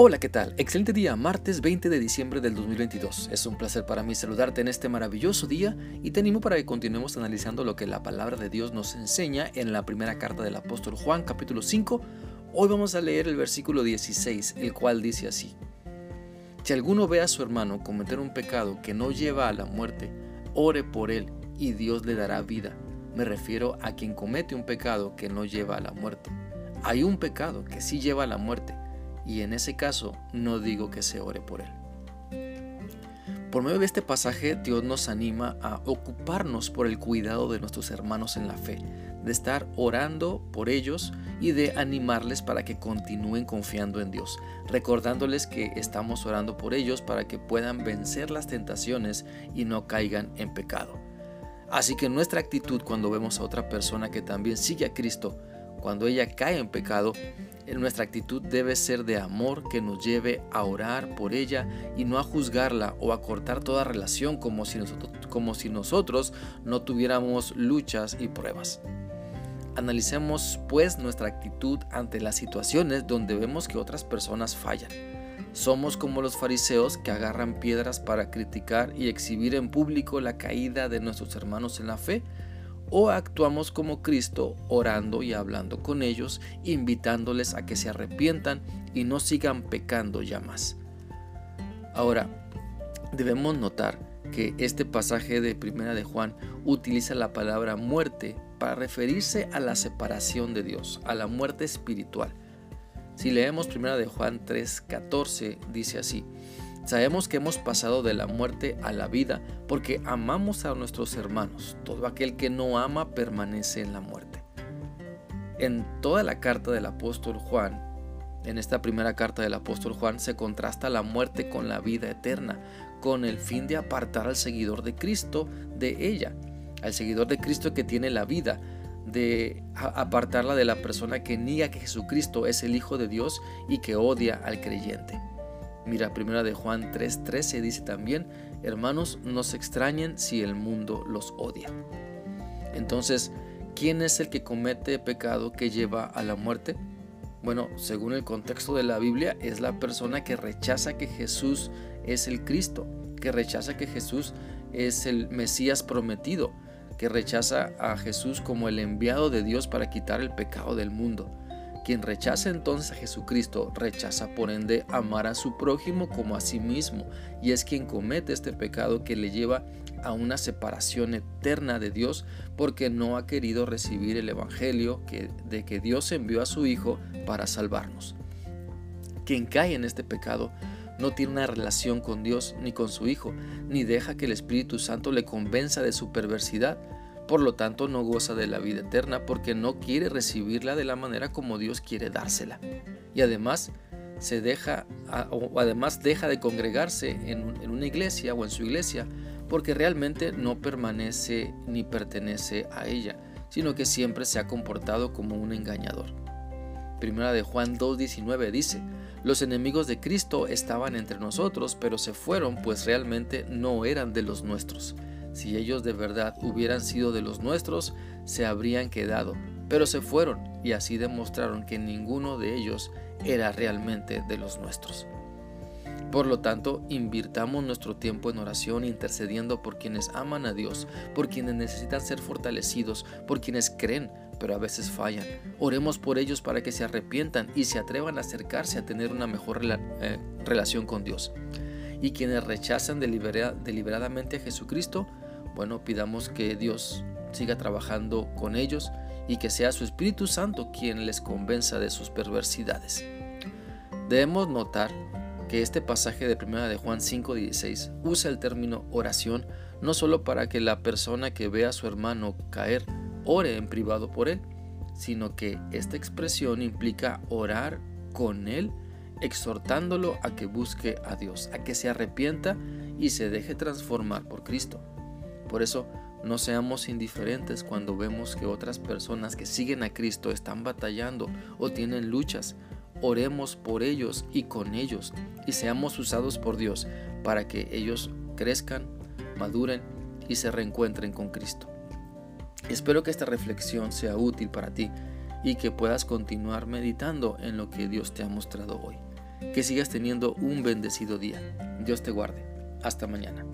Hola, ¿qué tal? Excelente día, martes 20 de diciembre del 2022. Es un placer para mí saludarte en este maravilloso día y te animo para que continuemos analizando lo que la palabra de Dios nos enseña en la primera carta del apóstol Juan, capítulo 5. Hoy vamos a leer el versículo 16, el cual dice así. Si alguno ve a su hermano cometer un pecado que no lleva a la muerte, ore por él y Dios le dará vida. Me refiero a quien comete un pecado que no lleva a la muerte. Hay un pecado que sí lleva a la muerte y en ese caso no digo que se ore por él. Por medio de este pasaje Dios nos anima a ocuparnos por el cuidado de nuestros hermanos en la fe, de estar orando por ellos y de animarles para que continúen confiando en Dios, recordándoles que estamos orando por ellos para que puedan vencer las tentaciones y no caigan en pecado. Así que nuestra actitud cuando vemos a otra persona que también sigue a Cristo, cuando ella cae en pecado, nuestra actitud debe ser de amor que nos lleve a orar por ella y no a juzgarla o a cortar toda relación como si nosotros, como si nosotros no tuviéramos luchas y pruebas. Analicemos pues nuestra actitud ante las situaciones donde vemos que otras personas fallan. Somos como los fariseos que agarran piedras para criticar y exhibir en público la caída de nuestros hermanos en la fe o actuamos como Cristo orando y hablando con ellos, invitándoles a que se arrepientan y no sigan pecando ya más. Ahora, debemos notar que este pasaje de Primera de Juan utiliza la palabra muerte para referirse a la separación de Dios, a la muerte espiritual. Si leemos Primera de Juan 3:14 dice así: Sabemos que hemos pasado de la muerte a la vida porque amamos a nuestros hermanos. Todo aquel que no ama permanece en la muerte. En toda la carta del apóstol Juan, en esta primera carta del apóstol Juan, se contrasta la muerte con la vida eterna, con el fin de apartar al seguidor de Cristo de ella, al seguidor de Cristo que tiene la vida, de apartarla de la persona que niega que Jesucristo es el Hijo de Dios y que odia al creyente. Mira, primera de Juan 3:13 dice también, hermanos, no se extrañen si el mundo los odia. Entonces, ¿quién es el que comete pecado que lleva a la muerte? Bueno, según el contexto de la Biblia, es la persona que rechaza que Jesús es el Cristo, que rechaza que Jesús es el Mesías prometido, que rechaza a Jesús como el enviado de Dios para quitar el pecado del mundo. Quien rechaza entonces a Jesucristo rechaza por ende amar a su prójimo como a sí mismo y es quien comete este pecado que le lleva a una separación eterna de Dios porque no ha querido recibir el Evangelio de que Dios envió a su Hijo para salvarnos. Quien cae en este pecado no tiene una relación con Dios ni con su Hijo, ni deja que el Espíritu Santo le convenza de su perversidad por lo tanto, no goza de la vida eterna porque no quiere recibirla de la manera como Dios quiere dársela. Y además, se deja, o además deja de congregarse en, una iglesia o en su iglesia porque realmente no permanece ni pertenece a ella, sino que siempre se ha comportado como un engañador. Primera de Juan 2.19 dice, los enemigos de Cristo estaban entre nosotros, pero se fueron pues realmente no eran de los nuestros. Si ellos de verdad hubieran sido de los nuestros, se habrían quedado, pero se fueron y así demostraron que ninguno de ellos era realmente de los nuestros. Por lo tanto, invirtamos nuestro tiempo en oración intercediendo por quienes aman a Dios, por quienes necesitan ser fortalecidos, por quienes creen, pero a veces fallan. Oremos por ellos para que se arrepientan y se atrevan a acercarse a tener una mejor eh, relación con Dios. Y quienes rechazan deliberadamente a Jesucristo, bueno, pidamos que Dios siga trabajando con ellos y que sea su Espíritu Santo quien les convenza de sus perversidades. Debemos notar que este pasaje de 1 de Juan 5:16 usa el término oración no solo para que la persona que ve a su hermano caer ore en privado por él, sino que esta expresión implica orar con él, exhortándolo a que busque a Dios, a que se arrepienta y se deje transformar por Cristo. Por eso, no seamos indiferentes cuando vemos que otras personas que siguen a Cristo están batallando o tienen luchas. Oremos por ellos y con ellos y seamos usados por Dios para que ellos crezcan, maduren y se reencuentren con Cristo. Espero que esta reflexión sea útil para ti y que puedas continuar meditando en lo que Dios te ha mostrado hoy. que sigas teniendo un bendecido día. Dios te guarde. Hasta mañana.